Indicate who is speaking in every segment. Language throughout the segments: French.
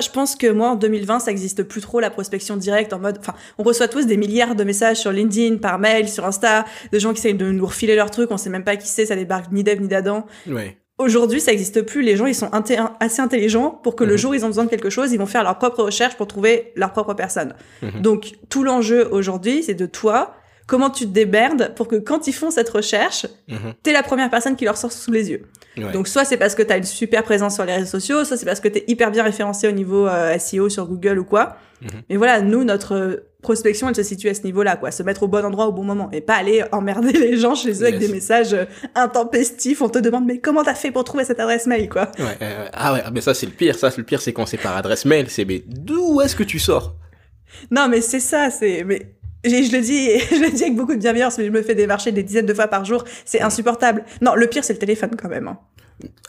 Speaker 1: Je pense que moi, en 2020, ça existe plus trop la prospection directe en mode, enfin, on reçoit tous des milliards de messages sur LinkedIn, par mail, sur Insta, de gens qui essayent de nous refiler leurs trucs, on sait même pas qui c'est, ça débarque ni d'Eve ni d'Adam.
Speaker 2: Ouais.
Speaker 1: Aujourd'hui, ça existe plus. Les gens, ils sont assez intelligents pour que le
Speaker 2: Mhm.
Speaker 1: jour où ils ont besoin de quelque chose, ils vont faire leur propre recherche pour trouver leur propre personne.
Speaker 2: Mhm.
Speaker 1: Donc, tout l'enjeu aujourd'hui, c'est de toi, comment tu te démerdes pour que quand ils font cette recherche,
Speaker 2: Mhm.
Speaker 1: t'es la première personne qui leur sort sous les yeux.
Speaker 2: Ouais.
Speaker 1: Donc soit c'est parce que t'as une super présence sur les réseaux sociaux, soit c'est parce que t'es hyper bien référencé au niveau euh, SEO sur Google ou quoi.
Speaker 2: Mhm.
Speaker 1: Mais voilà, nous notre euh, prospection elle se situe à ce niveau-là quoi, se mettre au bon endroit au bon moment et pas aller emmerder les gens chez eux avec des messages euh, intempestifs. On te demande mais comment t'as fait pour trouver cette adresse mail quoi?
Speaker 2: Ouais, euh, ah ouais, mais ça c'est le pire. Ça, c'est le pire, c'est quand c'est par adresse mail. C'est mais d'où est-ce que tu sors?
Speaker 1: Non mais c'est ça, c'est mais je le dis, je le dis avec beaucoup de bienveillance, mais je me fais démarcher des dizaines de fois par jour, c'est insupportable. Non, le pire c'est le téléphone quand même. hein.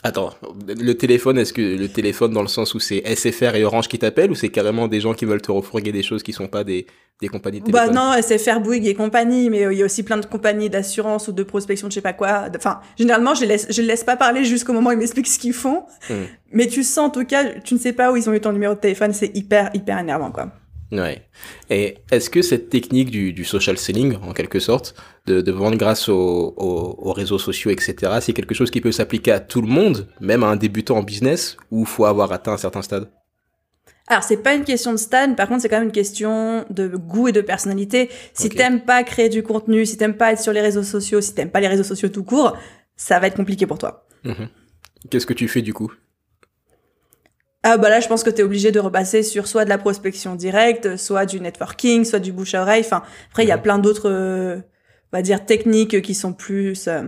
Speaker 2: Attends, le téléphone, est-ce que le téléphone dans le sens où c'est SFR et Orange qui t'appellent ou c'est carrément des gens qui veulent te refourguer des choses qui sont pas des, des compagnies de
Speaker 1: Bah
Speaker 2: téléphone?
Speaker 1: non, SFR Bouygues et compagnie, mais euh, il y a aussi plein de compagnies d'assurance ou de prospection de je sais pas quoi. Enfin, généralement, je les laisse, je les laisse pas parler jusqu'au moment où ils m'expliquent ce qu'ils font.
Speaker 2: Hmm.
Speaker 1: Mais tu sens en tout cas, tu ne sais pas où ils ont eu ton numéro de téléphone, c'est hyper, hyper énervant quoi.
Speaker 2: Ouais. Et est-ce que cette technique du, du social selling, en quelque sorte, de, de vendre grâce aux, aux, aux réseaux sociaux, etc., c'est quelque chose qui peut s'appliquer à tout le monde, même à un débutant en business, ou faut avoir atteint un certain stade?
Speaker 1: Alors, c'est pas une question de stade, par contre, c'est quand même une question de goût et de personnalité. Si
Speaker 2: Ok.
Speaker 1: t'aimes pas créer du contenu, si t'aimes pas être sur les réseaux sociaux, si t'aimes pas les réseaux sociaux tout court, ça va être compliqué pour toi.
Speaker 2: Mhm. Qu'est-ce que tu fais du coup?
Speaker 1: Ah bah là, je pense que tu es obligé de repasser sur soit de la prospection directe, soit du networking, soit du bouche à oreille. Enfin, après, il y a plein d'autres, euh, on va dire, techniques qui sont plus, euh,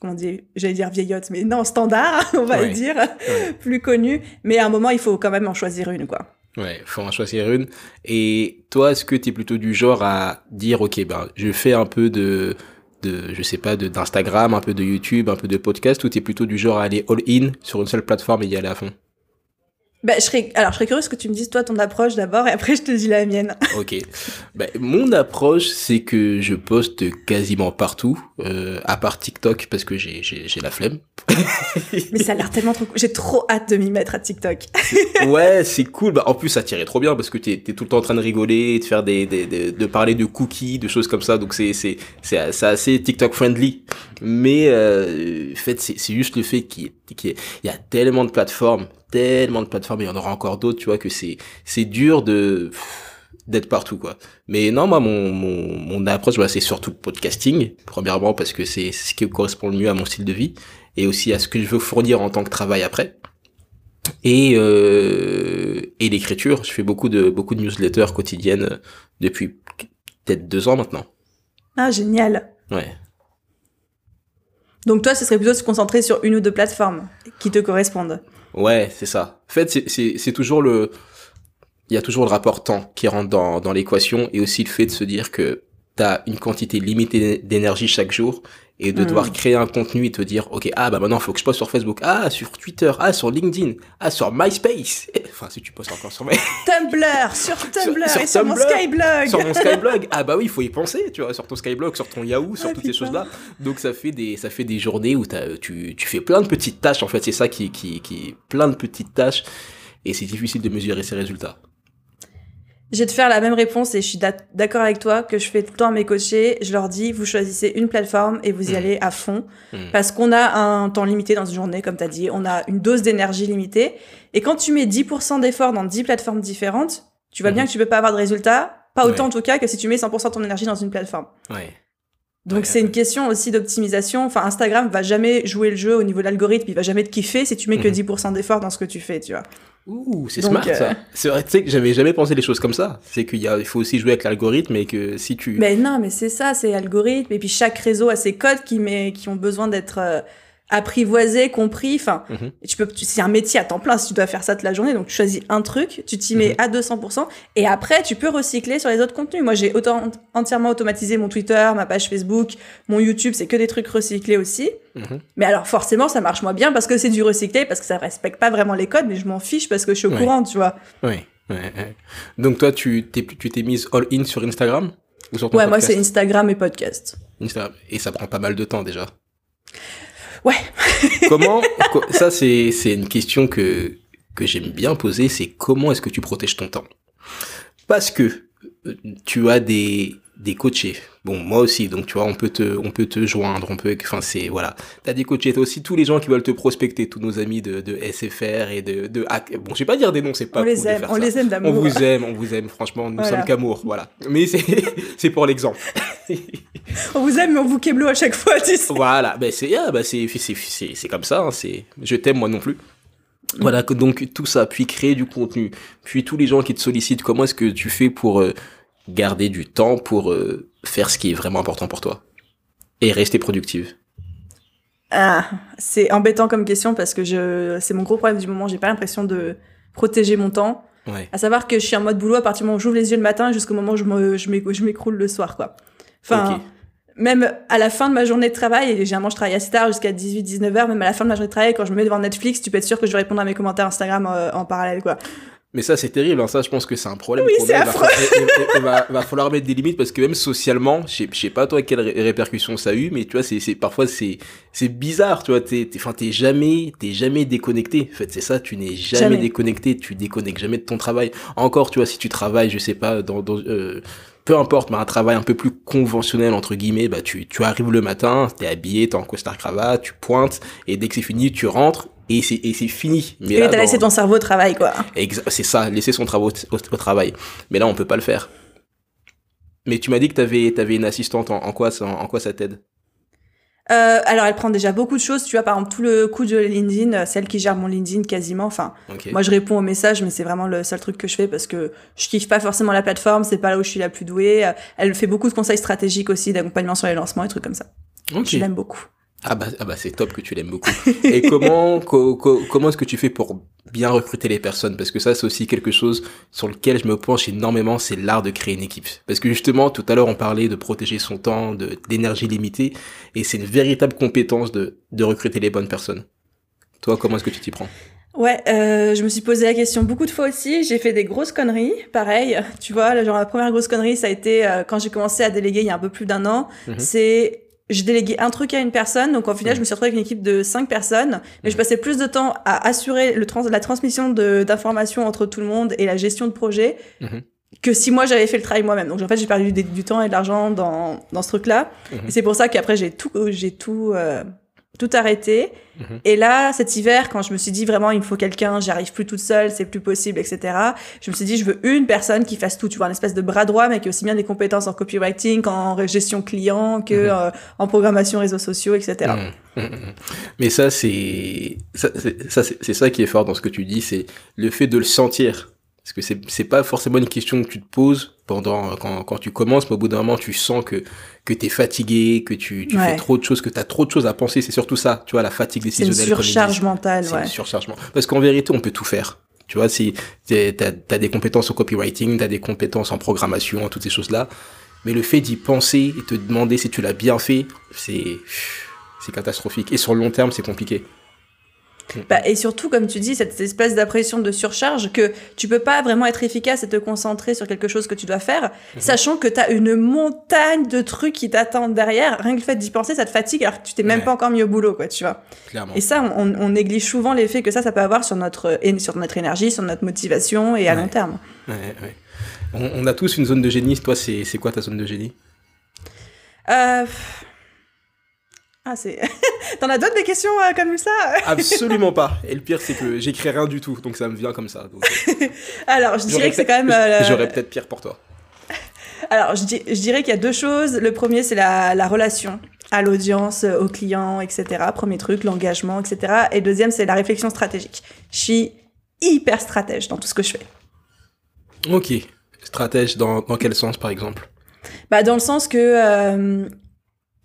Speaker 1: comment dire, j'allais dire vieillottes, mais non, standard, on va
Speaker 2: Ouais.
Speaker 1: dire,
Speaker 2: Ouais.
Speaker 1: plus connues. Mais à un moment, il faut quand même en choisir une, quoi.
Speaker 2: Ouais, faut en choisir une. Et toi, est-ce que tu es plutôt du genre à dire, ok, ben, je fais un peu de, de, je sais pas, de, d'Instagram, un peu de YouTube, un peu de podcast, ou tu es plutôt du genre à aller all-in sur une seule plateforme et y aller à fond?
Speaker 1: Bah, je serais, alors, je serais curieuse que tu me dises, toi, ton approche d'abord, et après, je te dis la mienne.
Speaker 2: Ok. Ben, mon approche, c'est que je poste quasiment partout, euh, à part TikTok, parce que j'ai, j'ai, j'ai la flemme.
Speaker 1: Mais ça a l'air tellement trop cool. J'ai trop hâte de m'y mettre à TikTok.
Speaker 2: ouais, c'est cool. Bah, en plus, ça tirait trop bien parce que t'es, t'es tout le temps en train de rigoler, de faire des, des, des- de parler de cookies, de choses comme ça. Donc c'est, c'est, c'est, c'est assez TikTok friendly. Mais, euh, en fait, c'est, c'est juste le fait qu'il qu'il y a tellement de plateformes, tellement de plateformes, et il y en aura encore d'autres, tu vois, que c'est, c'est dur de, d'être partout, quoi. Mais non, moi, mon, mon, mon approche, bah, c'est surtout le podcasting. Premièrement, parce que c'est ce qui correspond le mieux à mon style de vie et aussi à ce que je veux fournir en tant que travail après et euh, et l'écriture. Je fais beaucoup de beaucoup de newsletters quotidiennes depuis peut-être deux ans maintenant.
Speaker 1: Ah, génial.
Speaker 2: Ouais.
Speaker 1: Donc, toi, ce serait plutôt de se concentrer sur une ou deux plateformes qui te correspondent.
Speaker 2: Ouais, c'est ça. En fait, c'est toujours le il y a toujours le rapport temps qui rentre dans dans l'équation et aussi le fait de se dire que t'as une quantité limitée d'énergie chaque jour et de devoir créer un contenu et te dire ok ah bah maintenant faut que je poste sur Facebook ah sur Twitter ah sur LinkedIn ah sur MySpace enfin si tu postes encore sur My
Speaker 1: Tumblr, sur Tumblr
Speaker 2: sur
Speaker 1: et sur mon Skyblog.
Speaker 2: sur mon Skyblog. Ah bah oui, il faut y penser, tu vois, sur ton Skyblog, sur ton Yahoo, sur
Speaker 1: Ah,
Speaker 2: toutes ces
Speaker 1: putain.
Speaker 2: choses-là. Donc ça fait des ça fait des journées où tu tu fais plein de petites tâches en fait, c'est ça qui qui qui plein de petites tâches et c'est difficile de mesurer ses résultats.
Speaker 1: Je vais te faire la même réponse et je suis d'ac- d'accord avec toi que je fais tout le temps à mes coachés. Je leur dis, vous choisissez une plateforme et vous y
Speaker 2: Mm.
Speaker 1: allez à fond.
Speaker 2: Mm.
Speaker 1: Parce qu'on a un temps limité dans une journée, comme tu as dit. On a une dose d'énergie limitée. Et quand tu mets 10% d'efforts dans 10 plateformes différentes, tu vois bien que tu peux pas avoir de résultats. Pas autant
Speaker 2: Ouais.
Speaker 1: en tout cas que si tu mets 100% de ton énergie dans une plateforme.
Speaker 2: Ouais.
Speaker 1: Donc
Speaker 2: Ouais,
Speaker 1: c'est une question aussi d'optimisation. Enfin, Instagram va jamais jouer le jeu au niveau de l'algorithme. Il va jamais te kiffer si tu mets que
Speaker 2: Mhm.
Speaker 1: 10% d'efforts dans ce que tu fais, tu vois.
Speaker 2: Ouh, c'est smart
Speaker 1: euh,
Speaker 2: ça. C'est vrai, tu sais que j'avais jamais pensé les choses comme ça. C'est qu'il y a il faut aussi jouer avec l'algorithme et que si tu
Speaker 1: Mais non, mais c'est ça, c'est algorithme. Et puis chaque réseau a ses codes qui, met, qui ont besoin d'être apprivoisés, compris. Enfin,
Speaker 2: Mhm.
Speaker 1: tu peux, c'est un métier à temps plein si tu dois faire ça toute la journée. Donc tu choisis un truc, tu t'y mets
Speaker 2: Mhm.
Speaker 1: à 200%. Et après, tu peux recycler sur les autres contenus. Moi, j'ai entièrement automatisé mon Twitter, ma page Facebook, mon YouTube. C'est que des trucs recyclés aussi.
Speaker 2: Mhm.
Speaker 1: Mais alors forcément, ça marche moins bien parce que c'est du recyclé, parce que ça respecte pas vraiment les codes. Mais je m'en fiche parce que je suis au
Speaker 2: Ouais.
Speaker 1: courant, tu vois.
Speaker 2: Ouais, ouais. Donc toi tu t'es tu t'es mise all in sur Instagram ou sur ton
Speaker 1: Ouais, moi, c'est Instagram et podcast.
Speaker 2: Instagram. et ça prend pas mal de temps déjà.
Speaker 1: Ouais.
Speaker 2: Comment co- ça c'est c'est une question que que j'aime bien poser, c'est comment est-ce que tu protèges ton temps? Parce que euh, tu as des des coachés. Bon, moi aussi, donc tu vois, on peut te, on peut te joindre, on peut, enfin c'est voilà. T'as des coachés, t'as aussi tous les gens qui veulent te prospecter, tous nos amis de, de SFR et de, de hack. Bon, je vais pas dire des noms, c'est pas.
Speaker 1: On les aime, on les aime d'amour.
Speaker 2: On vous aime, on vous aime, franchement, nous sommes qu'amour, voilà. Mais c'est, c'est pour l'exemple.
Speaker 1: on vous aime, mais on vous keblo à chaque fois, tu sais.
Speaker 2: Voilà, ben c'est, ah, ben c'est, c'est, c'est, c'est comme ça, hein, c'est, je t'aime moi non plus. Voilà, donc tout ça, puis créer du contenu, puis tous les gens qui te sollicitent, comment est-ce que tu fais pour euh, garder du temps pour euh, faire ce qui est vraiment important pour toi et rester productive
Speaker 1: ah, c'est embêtant comme question parce que je c'est mon gros problème du moment, j'ai pas l'impression de protéger mon temps.
Speaker 2: Ouais.
Speaker 1: À savoir que je suis en mode boulot à partir du moment où j'ouvre les yeux le matin jusqu'au moment où je me je m'écroule le soir quoi. Enfin, même à la fin de ma journée de travail, et généralement je travaille assez tard jusqu'à 18-19 heures, même à la fin de ma journée de travail, quand je me mets devant Netflix, tu peux être sûr que je vais répondre à mes commentaires Instagram euh, en parallèle quoi.
Speaker 2: Mais ça, c'est terrible. Hein. Ça, je pense que c'est un problème.
Speaker 1: Oui, c'est
Speaker 2: a. Il va
Speaker 1: affreux.
Speaker 2: il- va, va falloir mettre des limites parce que même socialement, je sais, je sais pas toi quelles ré- répercussions ça a eu, mais tu vois, c'est, c'est parfois c'est, c'est bizarre. Tu vois, t'es, t'es, jamais, t'es jamais déconnecté. En fait, c'est ça. Tu n'es jamais,
Speaker 1: Jamais.
Speaker 2: déconnecté. Tu déconnectes jamais de ton travail. Encore, tu vois, si tu travailles, je sais pas, dans, dans euh, peu importe, mais un travail un peu plus conventionnel entre guillemets, bah tu, tu arrives le matin, t'es habillé, t'es en costard cravate, tu pointes, et dès que c'est fini, tu rentres et c'est fini. Mais
Speaker 1: Et
Speaker 2: là,
Speaker 1: t'as laissé ton cerveau au travail quoi.
Speaker 2: C'est ça, laisser son travail au, au travail. Mais là, on peut pas le faire. Mais tu m'as dit que t'avais avais une assistante. En, en quoi ça, en, quoi ça t'aide?
Speaker 1: Euh, alors elle prend déjà beaucoup de choses, tu vois par exemple tout le coup de LinkedIn, euh, celle qui gère mon LinkedIn quasiment, enfin. Moi, je réponds aux messages, mais c'est vraiment le seul truc que je fais parce que je kiffe pas forcément la plateforme, c'est pas là où je suis la plus douée. Euh, Elle fait beaucoup de conseils stratégiques aussi, d'accompagnement sur les lancements et trucs comme ça. Je l'aime beaucoup.
Speaker 2: Ah bah, ah bah c'est top que tu l'aimes beaucoup. Et comment co- co- comment est-ce que tu fais pour bien recruter les personnes? Parce que ça c'est aussi quelque chose sur lequel je me penche énormément, c'est l'art de créer une équipe. Parce que justement tout à l'heure on parlait de protéger son temps, de d'énergie limitée, et c'est une véritable compétence de de recruter les bonnes personnes. Toi comment est-ce que tu t'y prends?
Speaker 1: Ouais, euh, je me suis posé la question beaucoup de fois aussi. J'ai fait des grosses conneries, pareil. Tu vois, genre la première grosse connerie, ça a été euh, quand j'ai commencé à déléguer il y a un peu plus d'un an.
Speaker 2: Mhm.
Speaker 1: C'est j'ai délégué un truc à une personne, donc au final,
Speaker 2: Mhm.
Speaker 1: je me suis retrouvée avec une équipe de cinq personnes, mais je passais plus de temps à assurer le trans la transmission d'informations entre tout le monde et la gestion de projet
Speaker 2: Mhm.
Speaker 1: que si moi j'avais fait le travail moi-même. Donc en fait, j'ai perdu des- du temps et de l'argent dans, dans ce truc-là.
Speaker 2: Mhm.
Speaker 1: Et c'est pour ça qu'après, j'ai tout, j'ai tout, euh, tout arrêté.
Speaker 2: Mhm.
Speaker 1: Et là, cet hiver, quand je me suis dit vraiment, il me faut quelqu'un, j'y arrive plus toute seule, c'est plus possible, etc. Je me suis dit, je veux une personne qui fasse tout, tu vois, un espèce de bras droit, mais qui a aussi bien des compétences en copywriting qu'en gestion client, que
Speaker 2: Mhm.
Speaker 1: euh, en programmation réseaux sociaux, etc.
Speaker 2: Mmh, mmh. Mais ça, c'est ça, c'est ça, c'est c'est ça qui est fort dans ce que tu dis, c'est le fait de le sentir. Parce que c'est c'est pas forcément une question que tu te poses pendant quand, quand tu commences, mais au bout d'un moment, tu sens que que t'es fatigué, que tu, tu
Speaker 1: Ouais.
Speaker 2: fais trop de choses, que t'as trop de choses à penser. C'est surtout ça, tu vois, la fatigue
Speaker 1: C'est une
Speaker 2: décisionnelle. comme ils
Speaker 1: surcharge mentale,
Speaker 2: C'est
Speaker 1: ouais.
Speaker 2: un surchargement. Parce qu'en vérité, on peut tout faire. Tu vois, si t'as as des compétences au copywriting, t'as des compétences en programmation, toutes ces choses-là, mais le fait d'y penser et te demander si tu l'as bien fait, c'est c'est catastrophique. Et sur le long terme, c'est compliqué.
Speaker 1: Bah, et surtout, comme tu dis, cette espèce d'impression de surcharge que tu peux pas vraiment être efficace et te concentrer sur quelque chose que tu dois faire, sachant que tu as une montagne de trucs qui t'attendent derrière. Rien que le fait d'y penser, ça te fatigue alors que tu t'es même
Speaker 2: Ouais.
Speaker 1: pas encore mis au boulot, quoi, tu vois.
Speaker 2: Clairement.
Speaker 1: Et ça, on, on néglige souvent l'effet que ça, ça peut avoir sur notre, sur notre énergie, sur notre motivation et à
Speaker 2: Ouais.
Speaker 1: long terme.
Speaker 2: Ouais, ouais. On, on a tous une zone de génie. Toi, c'est c'est quoi ta zone de génie?
Speaker 1: Euh... Ah, c'est. T'en as d'autres des questions euh, comme ça?
Speaker 2: Absolument pas. Et le pire, c'est que j'écris rien du tout, donc ça me vient comme ça. Donc, euh,
Speaker 1: Alors, je dirais que c'est quand même. euh,
Speaker 2: J'aurais peut-être pire pour toi.
Speaker 1: Alors, je, di- je dirais qu'il y a deux choses. Le premier, c'est la, la relation à l'audience, euh, aux clients, etc. Premier truc, l'engagement, etc. Et deuxième, c'est la réflexion stratégique. Je suis hyper stratège dans tout ce que je fais.
Speaker 2: Ok. Stratège dans, dans quel sens, par exemple?
Speaker 1: Bah, dans le sens que. euh,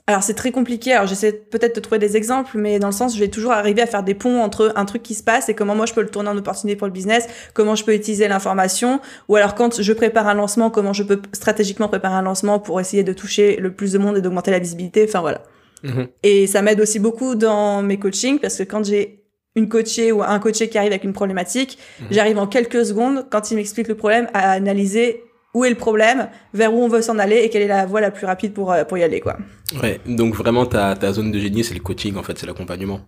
Speaker 1: alors, c'est très compliqué. Alors, j'essaie peut-être de trouver des exemples, mais dans le sens, je vais toujours arriver à faire des ponts entre un truc qui se passe et comment moi je peux le tourner en opportunité pour le business, comment je peux utiliser l'information, ou alors quand je prépare un lancement, comment je peux stratégiquement préparer un lancement pour essayer de toucher le plus de monde et d'augmenter la visibilité. Enfin, voilà.
Speaker 2: Mhm.
Speaker 1: Et ça m'aide aussi beaucoup dans mes coachings parce que quand j'ai une coachée ou un coaché qui arrive avec une problématique,
Speaker 2: Mhm.
Speaker 1: j'arrive en quelques secondes, quand il m'explique le problème, à analyser où est le problème, vers où on veut s'en aller et quelle est la voie la plus rapide pour, euh, pour y aller, quoi.
Speaker 2: Ouais, donc vraiment ta, ta zone de génie, c'est le coaching en fait, c'est l'accompagnement.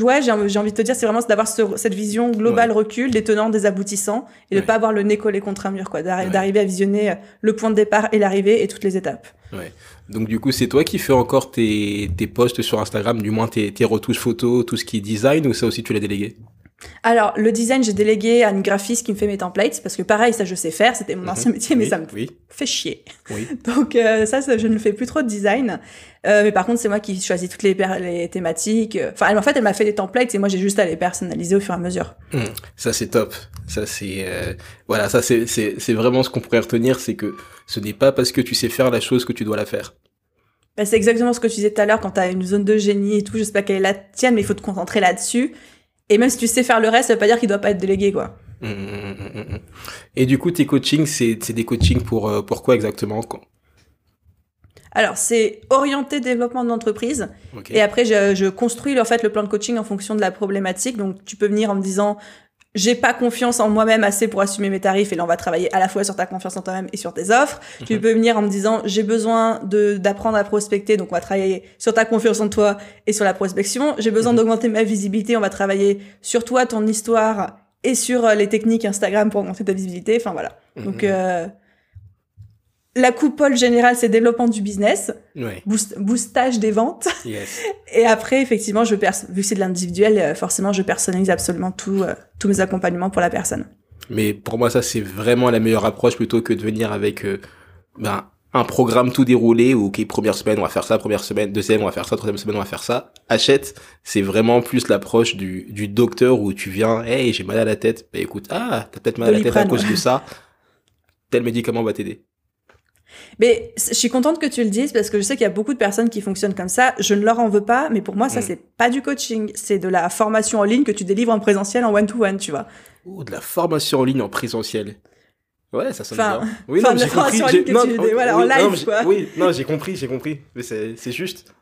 Speaker 1: Ouais, j'ai j'ai envie de te dire, c'est vraiment d'avoir ce- cette vision globale recul, des tenants, des aboutissants, et de
Speaker 2: Ouais.
Speaker 1: pas avoir le nez collé contre un mur, quoi. D'arri-
Speaker 2: Ouais.
Speaker 1: D'arriver à visionner euh, le point de départ et l'arrivée et toutes les étapes.
Speaker 2: Donc du coup, c'est toi qui fais encore tes, tes posts sur Instagram, du moins tes, tes retouches photos, tout ce qui est design, ou ça aussi tu l'as délégué?
Speaker 1: Alors, le design, j'ai délégué à une graphiste qui me fait mes templates, parce que pareil, ça je sais faire, c'était mon
Speaker 2: Mhm.
Speaker 1: ancien métier, mais ça me
Speaker 2: Oui,
Speaker 1: fait chier.
Speaker 2: oui.
Speaker 1: Donc euh, ça, ça, je ne fais plus trop de design. Euh, mais par contre, c'est moi qui choisis toutes les, thématiques. Enfin, elle, en fait, elle m'a fait des templates et moi, j'ai juste à les personnaliser au fur et à mesure.
Speaker 2: Hmm, Ça c'est top. Ça c'est euh, voilà, ça c'est c'est c'est vraiment ce qu'on pourrait retenir, c'est que ce n'est pas parce que tu sais faire la chose que tu dois la faire.
Speaker 1: Bah, c'est exactement ce que tu disais tout à l'heure quand tu as une zone de génie et tout. Je sais pas quelle est la tienne, mais il faut te concentrer là-dessus. Et même si tu sais faire le reste, ça veut pas dire qu'il doit pas être délégué, quoi.
Speaker 2: Hmm, hmm, hmm. Et du coup, tes coachings, c'est des coachings pour euh, pour quoi exactement
Speaker 1: Alors, c'est orienté développement de l'entreprise. Et après, je, je construis en fait le plan de coaching en fonction de la problématique. Donc, tu peux venir en me disant, j'ai pas confiance en moi-même assez pour assumer mes tarifs. Et là, on va travailler à la fois sur ta confiance en toi-même et sur tes offres. Tu
Speaker 2: Mhm.
Speaker 1: peux venir en me disant, j'ai besoin de d'apprendre à prospecter. Donc, on va travailler sur ta confiance en toi et sur la prospection. J'ai besoin
Speaker 2: Mhm.
Speaker 1: d'augmenter ma visibilité. On va travailler sur toi, ton histoire et sur euh, les techniques Instagram pour augmenter ta visibilité. Enfin, voilà. Donc,
Speaker 2: Mhm.
Speaker 1: euh, la coupole générale, c'est développement du business, boost, boostage des ventes.
Speaker 2: Yes.
Speaker 1: Et après, effectivement, je pers- vu que c'est de l'individuel, euh, forcément, je personnalise absolument tout, euh, tous mes accompagnements pour la personne.
Speaker 2: Mais pour moi, ça, c'est vraiment la meilleure approche plutôt que de venir avec euh, ben, un programme tout déroulé où, ok, première semaine, on va faire ça, première semaine, deuxième, on va faire ça, troisième semaine, on va faire ça. Achète, c'est vraiment plus l'approche du, du docteur où tu viens, hey, j'ai mal à la tête. Bah écoute, ah, t'as peut-être mal à la tête à cause de ça. Tel médicament va t'aider.
Speaker 1: Mais je suis contente que tu le dises parce que je sais qu'il y a beaucoup de personnes qui fonctionnent comme ça. Je ne leur en veux pas, mais pour moi, ça,
Speaker 2: Mm.
Speaker 1: c'est pas du coaching. C'est de la formation en ligne que tu délivres en présentiel, en one-to-one, tu vois.
Speaker 2: Oh, de la formation en ligne en présentiel. Ouais, ça sonne
Speaker 1: Enfin,
Speaker 2: bien. Oui,
Speaker 1: enfin,
Speaker 2: non,
Speaker 1: de la
Speaker 2: j'ai compris.
Speaker 1: formation en ligne que
Speaker 2: non,
Speaker 1: tu-
Speaker 2: oui,
Speaker 1: voilà, en
Speaker 2: oui, non,
Speaker 1: live, quoi.
Speaker 2: Oui, non, j'ai compris, j'ai compris. Mais c'est juste.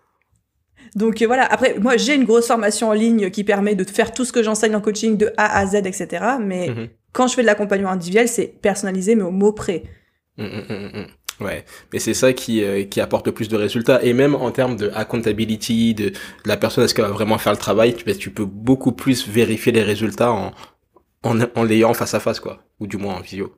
Speaker 1: Donc euh, voilà, après, moi, j'ai une grosse formation en ligne qui permet de faire tout ce que j'enseigne en coaching de A à Z, etc. Mais
Speaker 2: Mhm.
Speaker 1: quand je fais de l'accompagnement individuel, c'est personnalisé, mais au mot près.
Speaker 2: Mm, mm, mm, mm. Ouais, mais c'est ça qui, euh, qui apporte le plus de résultats. Et même en termes de accountability, de, de la personne, est-ce qu'elle va vraiment faire le travail, tu, ben, tu peux beaucoup plus vérifier les résultats en, en, en l'ayant face à face, quoi. Ou du moins en visio.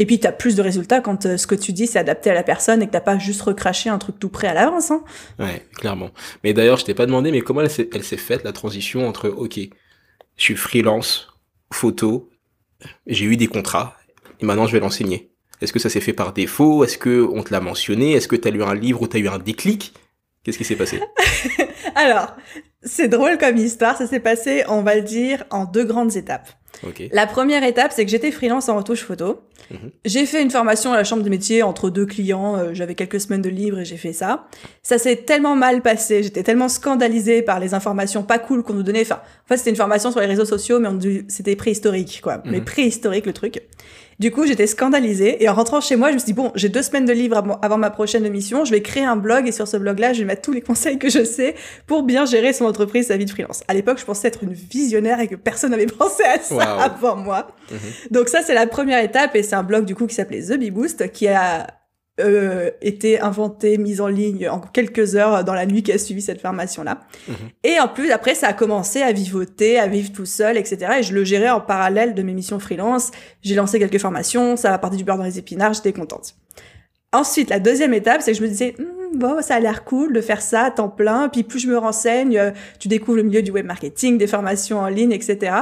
Speaker 1: Et puis, t'as plus de résultats quand euh, ce que tu dis, c'est adapté à la personne et que t'as pas juste recraché un truc tout prêt à l'avance. Hein.
Speaker 2: Ouais, clairement. Mais d'ailleurs, je t'ai pas demandé, mais comment elle s'est, elle s'est faite, la transition entre, ok, je suis freelance, photo, j'ai eu des contrats, et maintenant je vais l'enseigner. Est-ce que ça s'est fait par défaut? Est-ce que on te l'a mentionné? Est-ce que t'as lu un livre ou t'as eu un déclic? Qu'est-ce qui s'est passé?
Speaker 1: Alors, c'est drôle comme histoire. Ça s'est passé, on va le dire, en deux grandes étapes. La première étape, c'est que j'étais freelance en retouche photo.
Speaker 2: Mhm.
Speaker 1: J'ai fait une formation à la chambre de métier entre deux clients. euh, J'avais quelques semaines de libre et j'ai fait ça. Ça s'est tellement mal passé. J'étais tellement scandalisée par les informations pas cool qu'on nous donnait. Enfin, en fait, c'était une formation sur les réseaux sociaux, mais c'était préhistorique, quoi. Mais
Speaker 2: Mhm.
Speaker 1: préhistorique, le truc. Du coup, j'étais scandalisée. Et en rentrant chez moi, je me suis dit, bon, j'ai deux semaines de livre avant- ma prochaine émission. Je vais créer un blog et sur ce blog-là, je vais mettre tous les conseils que je sais pour bien gérer son entreprise, sa vie de freelance. À l'époque, je pensais être une visionnaire et que personne n'avait pensé à ça
Speaker 2: Wow.
Speaker 1: avant moi.
Speaker 2: Mhm.
Speaker 1: Donc ça, c'est la première étape et c'est un blog du coup qui s'appelait The Bee Boost qui a euh, été inventé, mis en ligne en quelques heures dans la nuit qui a suivi cette formation-là.
Speaker 2: Mhm.
Speaker 1: Et en plus, après, ça a commencé à vivoter, à vivre tout seul, etc. Et je le gérais en parallèle de mes missions freelance. J'ai lancé quelques formations, ça a parti du beurre dans les épinards, j'étais contente. Ensuite, la deuxième étape, c'est que je me disais, Hmm, bon, ça a l'air cool de faire ça à temps plein. Puis plus je me renseigne, euh, tu découvres le milieu du web marketing, des formations en ligne, etc.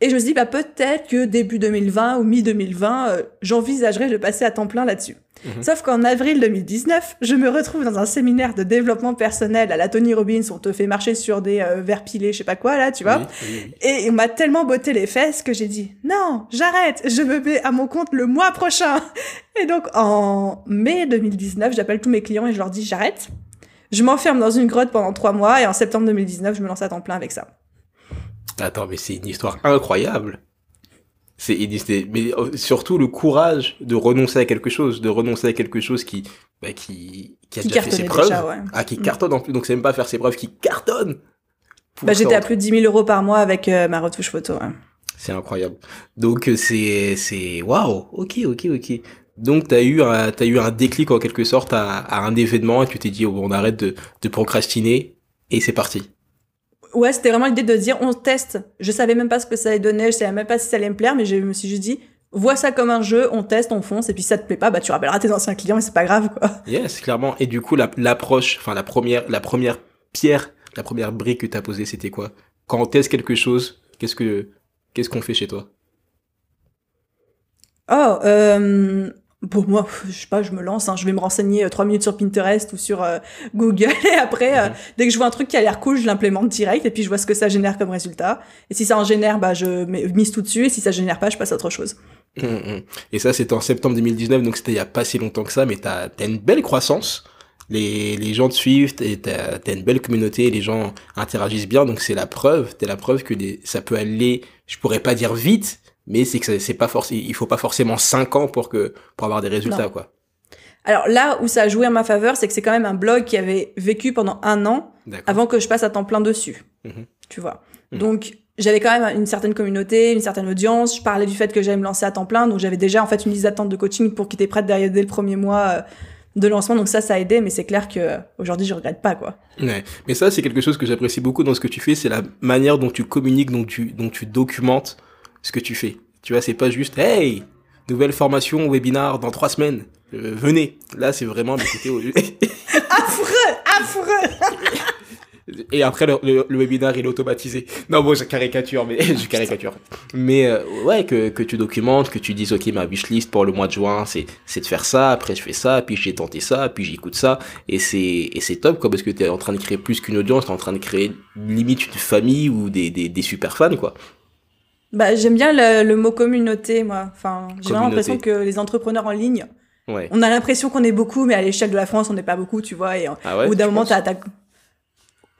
Speaker 1: Et je me suis dit, bah, peut-être que début 2020 ou mi-2020, euh, j'envisagerais de passer à temps plein là-dessus.
Speaker 2: Mhm.
Speaker 1: Sauf qu'en avril 2019, je me retrouve dans un séminaire de développement personnel à la Tony Robbins, où on te fait marcher sur des euh, verres pilés, je sais pas quoi, là, tu vois.
Speaker 2: Oui, oui, oui.
Speaker 1: Et on m'a tellement botté les fesses que j'ai dit non, j'arrête, je me mets à mon compte le mois prochain. Et donc en mai 2019, j'appelle tous mes clients et je leur dis j'arrête. Je m'enferme dans une grotte pendant trois mois et en septembre 2019, je me lance à temps plein avec ça.
Speaker 2: Attends, mais c'est une histoire incroyable. C'est mais euh, surtout le courage de renoncer à quelque chose, de renoncer à quelque chose qui, bah, qui, qui a
Speaker 1: Qui
Speaker 2: déjà fait ses preuves.
Speaker 1: déjà, ouais.
Speaker 2: Ah, qui
Speaker 1: Mm.
Speaker 2: cartonne en plus. Donc c'est même pas faire ses preuves, qui cartonne.
Speaker 1: Bah, j'étais à plus de 10 000 euros par mois avec euh, ma retouche photo. ouais.
Speaker 2: C'est incroyable. Donc euh, c'est, c'est, waouh. Ok, ok, ok. Donc t'as eu un, t'as eu un déclic en quelque sorte à, à un événement et tu t'es dit, oh, on arrête de, de procrastiner et c'est parti.
Speaker 1: Ouais, c'était vraiment l'idée de dire on teste. Je savais même pas ce que ça allait donner, je savais même pas si ça allait me plaire, mais je me suis juste dit vois ça comme un jeu, on teste, on fonce, et puis si ça te plaît pas, bah tu rappelleras tes anciens clients et c'est pas grave quoi.
Speaker 2: Yes, clairement. Et du coup, la- l'approche, enfin la première, la première pierre, la première brique que t'as posée, c'était quoi? Quand on teste quelque chose, qu'est-ce que qu'est-ce qu'on fait chez toi?
Speaker 1: Oh, euh, bon moi, je sais pas, je me lance, hein, je vais me renseigner euh, trois minutes sur Pinterest ou sur euh, Google, et après, euh,
Speaker 2: Mhm.
Speaker 1: dès que je vois un truc qui a l'air cool, je l'implémente direct, et puis je vois ce que ça génère comme résultat. Et si ça en génère, bah je mise tout dessus, et si ça génère pas, je passe à autre chose.
Speaker 2: Hum, hum. Et ça, c'était en septembre 2019, donc c'était il y a pas si longtemps que ça, mais t'as as une belle croissance. Les, les gens te suivent, et t'as as une belle communauté, les gens interagissent bien, donc c'est la preuve, t'es la preuve que les, ça peut aller, je pourrais pas dire vite, mais c'est que c'est pas forcément, il faut pas forcément 5 ans pour que pour avoir des résultats,
Speaker 1: Non.
Speaker 2: quoi.
Speaker 1: Alors là où ça a joué en ma faveur, c'est que c'est quand même un blog qui avait vécu pendant un an avant que je passe à temps plein dessus.
Speaker 2: Mhm.
Speaker 1: Tu vois.
Speaker 2: Mhm.
Speaker 1: Donc j'avais quand même une certaine communauté, une certaine audience. Je parlais du fait que j'allais me lancer à temps plein, donc j'avais déjà en fait une liste d'attente de coaching pour qui était prête derrière dès le premier mois euh, de lancement. Donc ça, ça a aidé, mais c'est clair que aujourd'hui je regrette pas quoi.
Speaker 2: Ouais. Mais ça, c'est quelque chose que j'apprécie beaucoup dans ce que tu fais, c'est la manière dont tu communiques, dont tu, dont tu documentes ce que tu fais. Tu vois, c'est pas juste, hey, nouvelle formation, webinar dans trois semaines, euh, venez. Là, c'est vraiment,
Speaker 1: Affreux, affreux.
Speaker 2: Et après, le, le, le webinar, il est automatisé. Non, bon, je caricature, mais je caricature. Mais euh, ouais, que, que tu documentes, que tu dises, ok, ma wishlist pour le mois de juin, c'est c'est de faire ça. Après, je fais ça, puis j'ai tenté ça, puis j'écoute ça. Et c'est et c'est top, quoi, parce que t'es en train de créer plus qu'une audience, t'es en train de créer limite une famille ou des, des, des super fans, quoi.
Speaker 1: Bah j'aime bien le, le mot communauté, moi. Enfin, j'ai vraiment l'impression que les entrepreneurs en ligne,
Speaker 2: Ouais.
Speaker 1: on a l'impression qu'on est beaucoup, mais à l'échelle de la France, on n'est pas beaucoup, tu vois. Et
Speaker 2: Ah ouais.
Speaker 1: au bout d'un moment, t'as ta...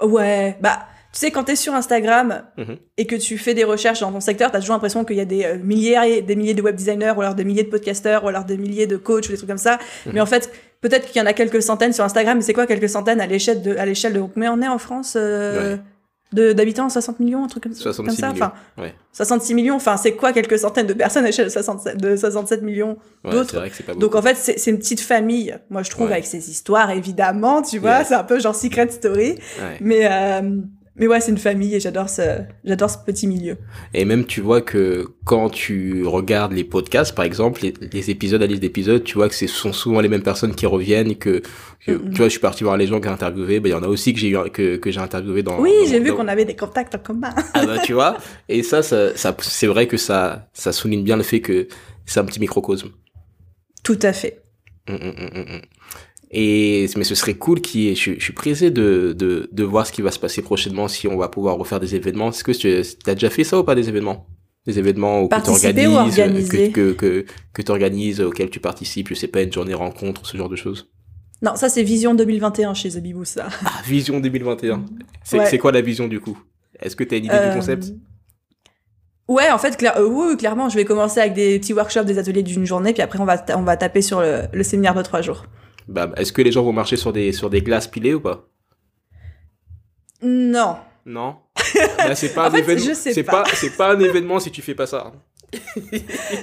Speaker 1: Ouais, bah, tu sais, quand t'es sur Instagram
Speaker 2: Mhm.
Speaker 1: et que tu fais des recherches dans ton secteur, t'as toujours l'impression qu'il y a des euh, milliers, des milliers de web designers, ou alors des milliers de podcasteurs, ou alors des milliers de coachs, ou des trucs comme ça.
Speaker 2: Mhm.
Speaker 1: Mais en fait, peut-être qu'il y en a quelques centaines sur Instagram, mais c'est quoi quelques centaines à l'échelle de, à l'échelle de, mais on est en France, euh,
Speaker 2: Ouais.
Speaker 1: De, d'habitants, 60 millions, un truc comme,
Speaker 2: 66
Speaker 1: comme ça.
Speaker 2: millions,
Speaker 1: Enfin,
Speaker 2: ouais.
Speaker 1: 66 millions, enfin, c'est quoi quelques centaines de personnes à l'échelle de 67, de 67 millions
Speaker 2: Ouais,
Speaker 1: d'autres? donc en fait, c'est c'est une petite famille, moi je trouve,
Speaker 2: Ouais.
Speaker 1: avec ses histoires, évidemment, tu vois,
Speaker 2: Yes.
Speaker 1: c'est un peu genre Secret Story, mais, euh, mais ouais, c'est une famille et j'adore ce, j'adore ce petit milieu.
Speaker 2: Et même, tu vois que quand tu regardes les podcasts, par exemple, les, les épisodes, la liste d'épisodes, tu vois que ce sont souvent les mêmes personnes qui reviennent, que, que tu vois, je suis parti voir les gens qui ont interviewé, ben, il y en a aussi que j'ai eu, que, que j'ai interviewé dans.
Speaker 1: Oui, j'ai vu
Speaker 2: dans-
Speaker 1: qu'on avait des contacts en commun.
Speaker 2: Ah bah, tu vois. Et ça, ça, ça c'est vrai que ça, ça souligne bien le fait que c'est un petit microcosme.
Speaker 1: Tout à fait.
Speaker 2: Mm, mm, mm. Et mais ce serait cool qui je, je suis pressé de, de de voir ce qui va se passer prochainement si on va pouvoir refaire des événements. Est-ce que tu as déjà fait ça ou pas des événements? Des événements où que tu organises,
Speaker 1: organiser?
Speaker 2: que que que, que tu organises auxquels tu participes, je sais pas une journée rencontre, ce genre de choses?
Speaker 1: Non, ça c'est Vision 2021 chez The Bibou, ça.
Speaker 2: Ah, vision 2021. C'est
Speaker 1: Ouais.
Speaker 2: quoi la vision du coup? Est-ce que tu as une idée
Speaker 1: Euh,
Speaker 2: du concept?
Speaker 1: Ouais, en fait, clair- euh, oui, clairement, je vais commencer avec des petits workshops, des ateliers d'une journée, puis après on va, on va taper sur le, le séminaire de trois jours.
Speaker 2: Bah, est-ce que les gens vont marcher sur des sur des glaces pilées ou pas?
Speaker 1: Non.
Speaker 2: Non? Bah, c'est pas
Speaker 1: En
Speaker 2: un
Speaker 1: fait,
Speaker 2: événement. C'est
Speaker 1: pas.
Speaker 2: pas c'est pas un événement si tu fais pas ça.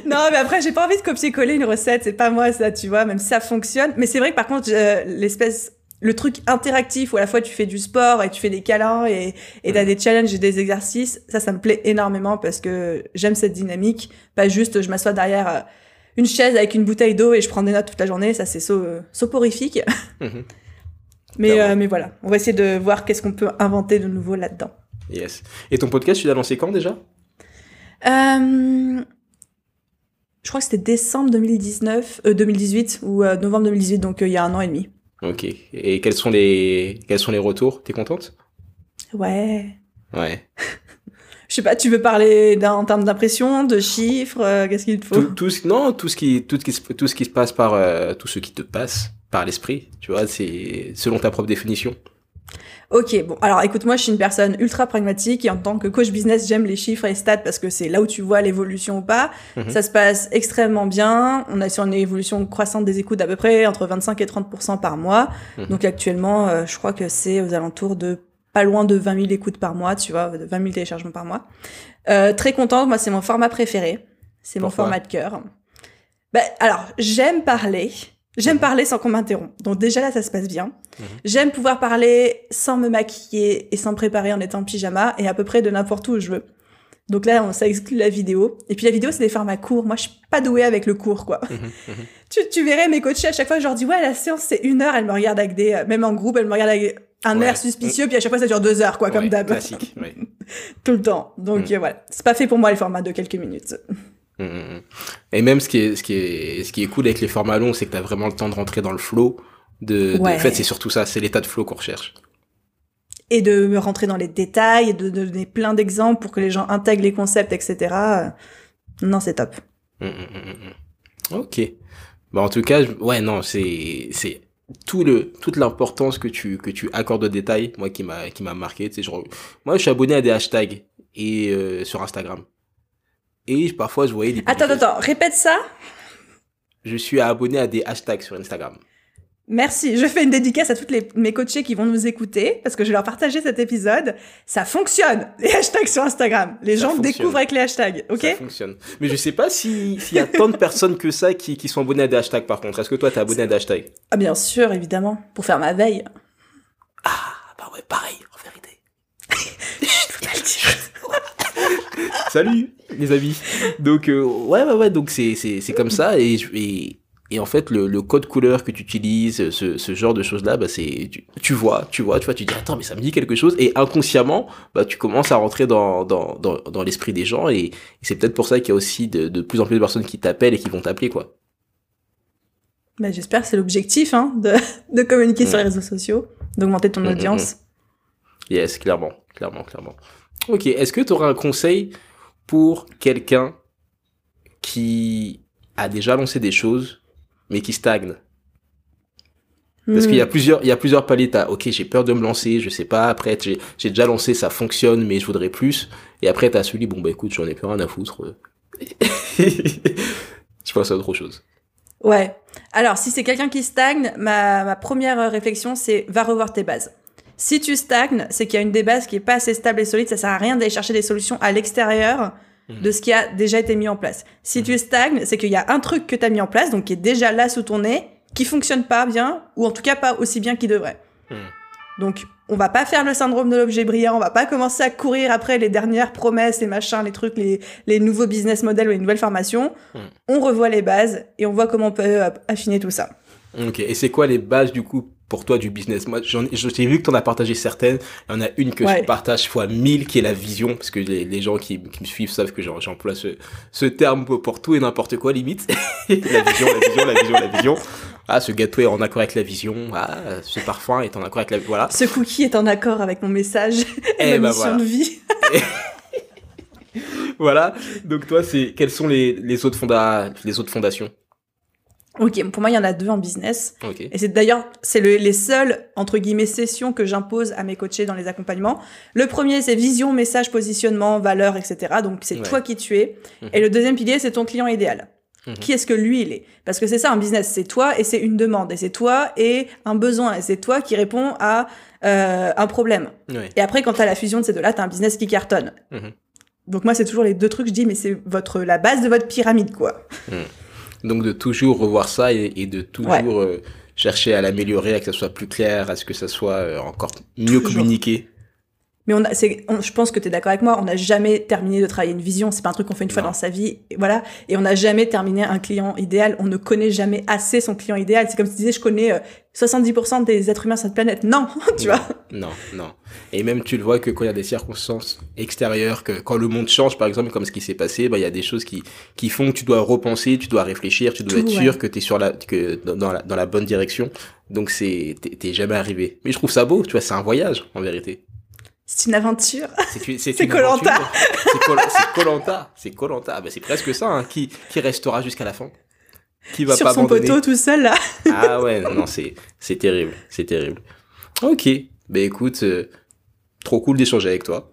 Speaker 1: Non, mais après, j'ai pas envie de copier-coller une recette, c'est pas moi ça, tu vois, même si ça fonctionne. Mais c'est vrai que par contre, euh, l'espèce, le truc interactif où à la fois tu fais du sport et tu fais des câlins et et t'as
Speaker 2: Mm.
Speaker 1: des challenges et des exercices, ça, ça me plaît énormément parce que j'aime cette dynamique. Pas juste, je m'assois derrière euh, une chaise avec une bouteille d'eau et je prends des notes toute la journée, ça c'est so, euh, soporifique.
Speaker 2: Mhm.
Speaker 1: Mais, euh, mais voilà, on va essayer de voir qu'est-ce qu'on peut inventer de nouveau là-dedans.
Speaker 2: Yes. Et ton podcast, tu l'as lancé quand déjà?
Speaker 1: Euh, je crois que c'était décembre 2019, euh, 2018 ou novembre 2018, donc il y a un an et demi.
Speaker 2: Ok. Et quels sont les quels sont les retours? T'es contente?
Speaker 1: Ouais.
Speaker 2: Ouais.
Speaker 1: Je sais pas, tu veux parler d'un, en termes d'impression, de chiffres, euh, qu'est-ce qu'il te faut?
Speaker 2: Tout, tout ce, non, tout ce qui tout ce qui se- tout ce qui se passe par euh, tout ce qui te passe par l'esprit, tu vois, c'est selon ta propre définition.
Speaker 1: Ok, bon, alors écoute, moi je suis une personne ultra pragmatique et en tant que coach business, j'aime les chiffres et les stats parce que c'est là où tu vois l'évolution ou pas.
Speaker 2: Mhm.
Speaker 1: Ça se passe extrêmement bien. On est sur une évolution croissante des écoutes d'à peu près entre 25 et 30% par mois.
Speaker 2: Mhm.
Speaker 1: Donc actuellement, euh, je crois que c'est aux alentours de pas loin de 20 000 écoutes par mois, tu vois, de 20 000 téléchargements par mois. Euh, très contente, moi c'est mon format préféré. C'est mon format de cœur. Bah, alors, j'aime parler, J'aime parler sans qu'on m'interrompe. Donc déjà là, ça se passe bien. J'aime pouvoir parler sans me maquiller et sans me préparer en étant en pyjama et à peu près de n'importe où je veux. Donc là, on, ça exclut la vidéo. Et puis la vidéo, c'est des formats courts. Moi, je suis pas douée avec le court, quoi. tu, tu verrais mes coachés à chaque fois, je leur dis, ouais, la séance, c'est une heure. Elles me regardent avec des, même en groupe, elles me regardent avec un
Speaker 2: Ouais.
Speaker 1: air suspicieux. Puis à chaque fois, ça dure deux heures, quoi, comme
Speaker 2: Ouais,
Speaker 1: d'hab.
Speaker 2: Classique, ouais.
Speaker 1: Tout le temps. Donc euh, voilà. C'est pas fait pour moi, les formats de quelques minutes.
Speaker 2: Et même ce qui est, ce qui est, ce qui est cool avec les formats longs, c'est que t'as vraiment le temps de rentrer dans le flow. De, en fait, c'est surtout ça, c'est l'état de flow qu'on recherche.
Speaker 1: Et de me rentrer dans les détails, et de donner plein d'exemples pour que les gens intègrent les concepts, etc. Euh, Non, c'est top.
Speaker 2: Mm, mm, mm. Ok. Bah, en tout cas, ouais, non, c'est, c'est tout le, toute l'importance que tu, que tu accordes aux détails, moi, qui m'a, qui m'a marqué, tu sais, je, re- moi, je suis abonné à des hashtags et, euh, sur Instagram. Et parfois, je voyais des
Speaker 1: Attends, attends, répète ça.
Speaker 2: Je suis abonné à des hashtags sur Instagram.
Speaker 1: Merci. Je fais une dédicace à toutes les, mes coachés qui vont nous écouter parce que je vais leur partager cet épisode. Ça fonctionne, les hashtags sur Instagram. Les
Speaker 2: Ça
Speaker 1: gens
Speaker 2: fonctionne.
Speaker 1: découvrent avec les hashtags, ok?
Speaker 2: Ça fonctionne. Mais je sais pas si, s'il y a tant de personnes que ça qui, qui sont abonnées à des hashtags, par contre. Est-ce que toi, t'es abonné à des hashtags?
Speaker 1: Ah bien sûr, évidemment, pour faire ma veille.
Speaker 2: Ah, bah ouais, pareil, en vérité. Salut les amis. Donc euh, ouais ouais ouais donc c'est c'est c'est comme ça et je- et et en fait le, le code couleur que tu utilises ce, ce genre de choses là bah c'est tu, tu vois tu vois tu vois tu dis attends mais ça me dit quelque chose et inconsciemment bah tu commences à rentrer dans dans dans, dans l'esprit des gens et, et c'est peut-être pour ça qu'il y a aussi de, de plus en plus de personnes qui t'appellent et qui vont t'appeler quoi.
Speaker 1: Bah, J'espère que c'est l'objectif hein, de, de communiquer sur les réseaux sociaux, d'augmenter ton
Speaker 2: Mm, mm,
Speaker 1: audience.
Speaker 2: Yes, clairement, clairement, clairement. Ok, est-ce que tu auras un conseil pour quelqu'un qui a déjà lancé des choses, mais qui stagne Parce
Speaker 1: Hmm.
Speaker 2: qu'il y a plusieurs, il y a plusieurs paliers. T'as, ok, j'ai peur de me lancer, je sais pas. Après, j'ai, j'ai déjà lancé, ça fonctionne, mais je voudrais plus. Et après, t'as celui, bon bah écoute, j'en ai plus rien à foutre. je pense à autre chose.
Speaker 1: Ouais. Alors, si c'est quelqu'un qui stagne, ma, ma première réflexion, c'est va revoir tes bases. Si tu stagnes, c'est qu'il y a une des bases qui est pas assez stable et solide. Ça sert à rien d'aller chercher des solutions à l'extérieur. De ce qui a déjà été mis en place. Si tu stagnes, c'est qu'il y a un truc que tu as mis en place, donc qui est déjà là sous ton nez, qui fonctionne pas bien, ou en tout cas pas aussi bien qu'il devrait.
Speaker 2: Mhm.
Speaker 1: Donc, on va pas faire le syndrome de l'objet brillant, on va pas commencer à courir après les dernières promesses, les machins, les trucs, les, les nouveaux business models ou les nouvelles formations.
Speaker 2: Mhm.
Speaker 1: On revoit les bases et on voit comment on peut euh, affiner tout ça.
Speaker 2: Ok, et c'est quoi les bases du coup pour toi du business Moi, j'en- je t'ai vu que t'en as partagé certaines. Il y en a une que
Speaker 1: Ouais.
Speaker 2: je partage fois 1000 qui est la vision, parce que les, les gens qui, qui me suivent savent que j'emploie ce, ce terme pour, tout et n'importe quoi limite. la vision, la vision, la vision, la vision. Ah, ce gâteau est en accord avec la vision. Ah, ce parfum est en accord avec la... Voilà.
Speaker 1: Ce cookie est en accord avec mon message et
Speaker 2: Eh
Speaker 1: ma
Speaker 2: bah
Speaker 1: mission
Speaker 2: voilà.
Speaker 1: de vie.
Speaker 2: Voilà. Donc toi, c'est quelles sont les, les, autres, fonda... les autres fondations?
Speaker 1: Ok, pour moi, il y en a deux en business.
Speaker 2: Ok.
Speaker 1: Et c'est d'ailleurs, c'est le- les seules, entre guillemets, sessions que j'impose à mes coachés dans les accompagnements. Le premier, c'est vision, message, positionnement, valeur, etc. Donc, c'est
Speaker 2: Ouais.
Speaker 1: toi qui tu es.
Speaker 2: Mhm.
Speaker 1: Et le deuxième pilier, c'est ton client idéal.
Speaker 2: Mhm.
Speaker 1: Qui est-ce que lui, il est? Parce que c'est ça, un business, c'est toi et c'est une demande. Et c'est toi et un besoin. Et c'est toi qui réponds à euh, un problème.
Speaker 2: Ouais.
Speaker 1: Et après, quand tu as la fusion de ces deux-là, tu as un business qui cartonne.
Speaker 2: Mhm.
Speaker 1: Donc moi, c'est toujours les deux trucs, je dis, mais c'est votre la base de votre pyramide, quoi.
Speaker 2: Donc de toujours revoir ça et, et de toujours
Speaker 1: Ouais.
Speaker 2: euh, chercher à l'améliorer, à que ça soit plus clair, à ce que ça soit euh, encore mieux
Speaker 1: Toujours.
Speaker 2: communiqué.
Speaker 1: Mais on a, c'est, on- je pense que tu es d'accord avec moi, on n'a jamais terminé de travailler une vision, c'est pas un truc qu'on fait une fois dans sa vie, et voilà. Et on n'a jamais terminé un client idéal, on ne connaît jamais assez son client idéal. C'est comme si tu disais, je connais euh, 70% des êtres humains sur cette planète. Non, tu
Speaker 2: Non,
Speaker 1: vois.
Speaker 2: Non, non. Et même tu le vois que quand il y a des circonstances extérieures, que quand le monde change, par exemple, comme ce qui s'est passé, bah il y a des choses qui qui font que tu dois repenser, tu dois réfléchir, tu dois
Speaker 1: Tout,
Speaker 2: être
Speaker 1: ouais.
Speaker 2: sûr que tu es sur la que dans, la dans la bonne direction. Donc c'est t'es jamais arrivé. Mais je trouve ça beau, tu vois, c'est un voyage en vérité.
Speaker 1: C'est une aventure.
Speaker 2: C'est une- c'est aventure. C'est Koh- c'est Koh-Lanta, c'est presque ça. Hein. Qui qui restera jusqu'à la fin Qui va
Speaker 1: sur
Speaker 2: pas
Speaker 1: son
Speaker 2: abandonner
Speaker 1: poteau tout seul, là.
Speaker 2: Ah ouais, non, non, c'est, c'est terrible, c'est terrible. Ok, bah écoute, euh, trop cool d'échanger avec toi.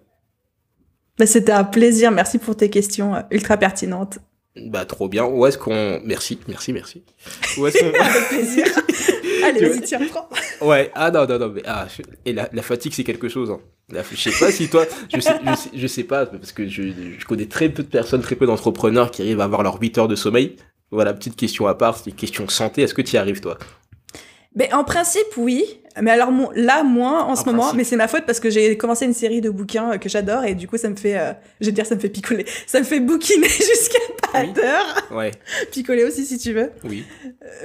Speaker 1: Bah, c'était un plaisir, merci pour tes questions euh, ultra pertinentes.
Speaker 2: Bah trop bien. Où est-ce qu'on... Merci, merci, merci. Où est-ce qu'on...
Speaker 1: Avec plaisir. Allez, vas-y, tiens, prends.
Speaker 2: ouais, ah non, non, non, mais... Ah, je- Et la, la fatigue, c'est quelque chose. Hein. La- Je sais pas si toi... Je sais, je sais, je sais pas, parce que je, je connais très peu de personnes, très peu d'entrepreneurs qui arrivent à avoir leurs 8 heures de sommeil. Voilà, petite question à part, c'est une question santé. Est-ce que tu y arrives, toi?
Speaker 1: Mais en principe, oui. Mais alors mon- là, moins en, ce moment. Mais c'est ma faute parce que j'ai commencé une série de bouquins euh, que j'adore et du coup, ça me fait, euh, je vais dire, ça me fait picoler. Ça me fait bouquiner jusqu'à pas
Speaker 2: Oui.
Speaker 1: d'heure.
Speaker 2: Ouais,
Speaker 1: Picoler aussi, si tu veux.
Speaker 2: oui.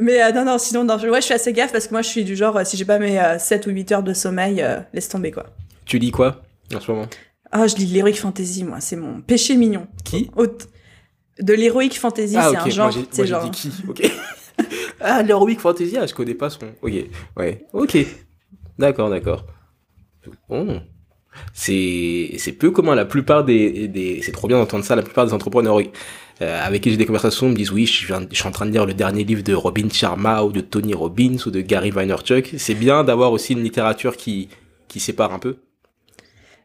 Speaker 1: Mais euh, non, non, sinon, non, ouais, je suis assez gaffe parce que moi, je suis du genre, euh, si j'ai pas mes euh, 7 ou 8 heures de sommeil, euh, laisse tomber, quoi.
Speaker 2: Tu lis quoi en ce moment?
Speaker 1: Ah, je lis de l'heroic fantasy, moi. C'est mon péché mignon.
Speaker 2: Qui?
Speaker 1: Haute- De l'heroic fantasy,
Speaker 2: Ah,
Speaker 1: c'est
Speaker 2: ok,
Speaker 1: un
Speaker 2: moi
Speaker 1: genre.
Speaker 2: j'ai moi, j'ai
Speaker 1: genre.
Speaker 2: dit qui? Ok. Ah, l'Heroic Fantasy, ah, je connais pas son. Ok, ouais, ok. D'accord, d'accord. C'est c'est peu commun. La plupart des, des c'est trop bien d'entendre ça. La plupart des entrepreneurs euh, avec qui j'ai des conversations me disent oui, je, viens- je suis en train de lire le dernier livre de Robin Sharma ou de Tony Robbins ou de Gary Vaynerchuk. C'est bien d'avoir aussi une littérature qui qui sépare un peu.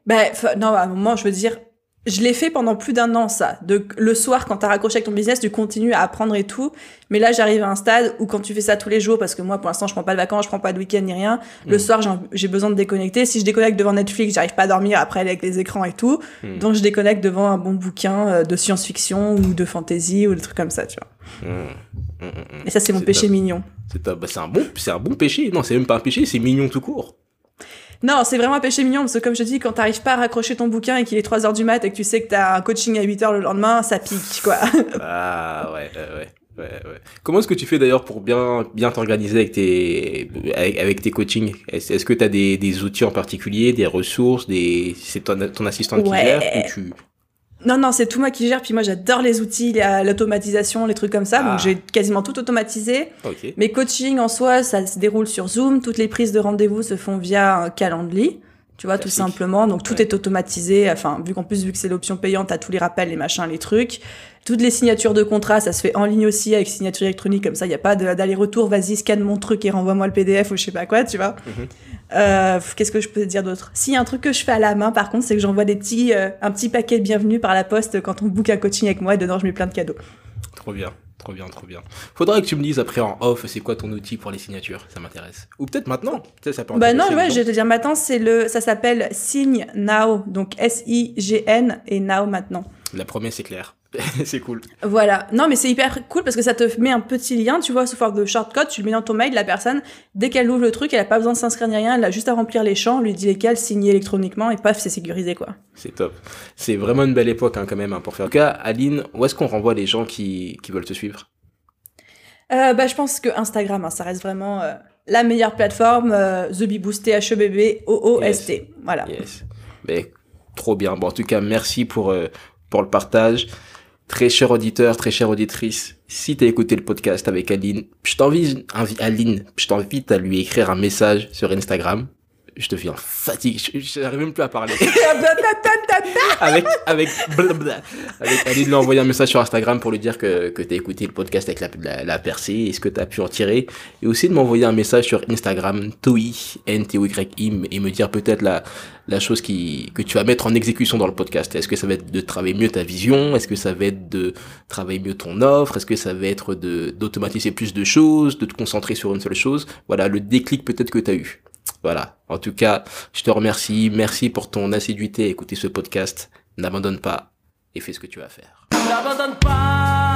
Speaker 1: Ben, non, à un moment, je veux dire, je l'ai fait pendant plus d'un an, ça. De, le soir, quand t'as raccroché avec ton business, tu continues à apprendre et tout. Mais là, j'arrive à un stade où quand tu fais ça tous les jours, parce que moi, pour l'instant, je prends pas de vacances, je prends pas de week-end ni rien. Le
Speaker 2: Mm.
Speaker 1: soir, j'ai- besoin de déconnecter. Si je déconnecte devant Netflix, j'arrive pas à dormir après avec les écrans et tout.
Speaker 2: Mm.
Speaker 1: Donc, je déconnecte devant un bon bouquin euh, de science-fiction ou de fantasy ou des trucs comme ça, tu vois.
Speaker 2: Mmh. Mmh.
Speaker 1: Et ça, c'est mon péché mignon.
Speaker 2: C'est. Bah, c'est un bon, c'est un bon péché. Non, c'est même pas un péché, c'est mignon tout court.
Speaker 1: Non, c'est vraiment un péché mignon parce que comme je te dis, quand t'arrives pas à raccrocher ton bouquin et qu'il est 3 heures du mat et que tu sais que t'as un coaching à 8 heures le lendemain, ça pique, quoi.
Speaker 2: Ah ouais, ouais, ouais. Ouais, ouais. Comment est-ce que tu fais d'ailleurs pour bien bien t'organiser avec tes avec, avec tes coachings? Est-ce que tu as des, des outils en particulier, des ressources, des c'est ton, ton assistante
Speaker 1: Ouais.
Speaker 2: qui gère ou tu
Speaker 1: Non, non, c'est tout moi qui gère. Puis moi, j'adore les outils, la- l'automatisation, les trucs comme ça.
Speaker 2: Ah.
Speaker 1: Donc, j'ai quasiment tout automatisé.
Speaker 2: OK.
Speaker 1: Mes coachings, en soi, ça se déroule sur Zoom. Toutes les prises de rendez-vous se font via un calendrier. Tu vois, tout simplement. Donc, tout
Speaker 2: Ouais.
Speaker 1: est automatisé. Enfin, vu qu'en plus, vu que c'est l'option payante, t'as tous les rappels, les machins, les trucs. Toutes les signatures de contrat, ça se fait en ligne aussi avec signature électronique. Comme ça, il n'y a pas d'aller-retour. Vas-y, scanne mon truc et renvoie-moi le PDF ou je sais pas quoi, tu vois.
Speaker 2: Mhm.
Speaker 1: Euh, Qu'est-ce que je peux te dire d'autre? Si, y a un truc que je fais à la main, par contre, c'est que j'envoie des petits, euh, un petit paquet de bienvenue par la poste quand on book un coaching avec moi et dedans, je mets plein de cadeaux.
Speaker 2: Trop bien. Trop bien, trop bien. Faudrait que tu me dises après en off, c'est quoi ton outil pour les signatures? Ça m'intéresse. Ou peut-être maintenant. Peut-être ça peut
Speaker 1: Bah non, ouais, je vais te dire maintenant, c'est le, ça s'appelle Signe Now, donc S-I-G-N et Now maintenant.
Speaker 2: La promesse est claire. c'est cool.
Speaker 1: Voilà. Non, mais c'est hyper cool parce que ça te met un petit lien, tu vois, sous forme de shortcode, tu le mets dans ton mail, la personne, dès qu'elle ouvre le truc, elle a pas besoin de s'inscrire ni rien, elle a juste à remplir les champs, lui dit lesquels, signer électroniquement et paf, c'est sécurisé, quoi.
Speaker 2: C'est top. C'est vraiment une belle époque hein, quand même hein, pour faire. En tout cas, Aline, où est-ce qu'on renvoie les gens qui, qui veulent te suivre?
Speaker 1: Euh, bah, je pense que Instagram, hein, ça reste vraiment euh, la meilleure plateforme, euh, The Beboost, T-H-E-B-B-O-O-S-T. Voilà.
Speaker 2: Yes. Mais trop bien. Bon, en tout cas, merci pour, euh, pour le partage. Très cher auditeur, très chère auditrice, si t'as écouté le podcast avec Aline, je t'invite, invi- Aline, je t'invite à lui écrire un message sur Instagram. Je te viens fatigué, je- je n'arrive même plus à parler. avec, avec, blablabla. avec Aline lui envoyer un message sur Instagram pour lui dire que, que t'as écouté le podcast avec la, la, la percée et ce que t'as pu en tirer? Et aussi de m'envoyer un message sur Instagram, toi, n t y et me dire peut-être la, la chose qui, que tu vas mettre en exécution dans le podcast. Est-ce que ça va être de travailler mieux ta vision? Est-ce que ça va être de travailler mieux ton offre? Est-ce que ça va être de, d'automatiser plus de choses, de te concentrer sur une seule chose? Voilà, le déclic peut-être que t'as eu. Voilà. En tout cas, je te remercie. Merci pour ton assiduité à écouter ce podcast. N'abandonne pas et fais ce que tu vas faire.
Speaker 3: N'abandonne pas,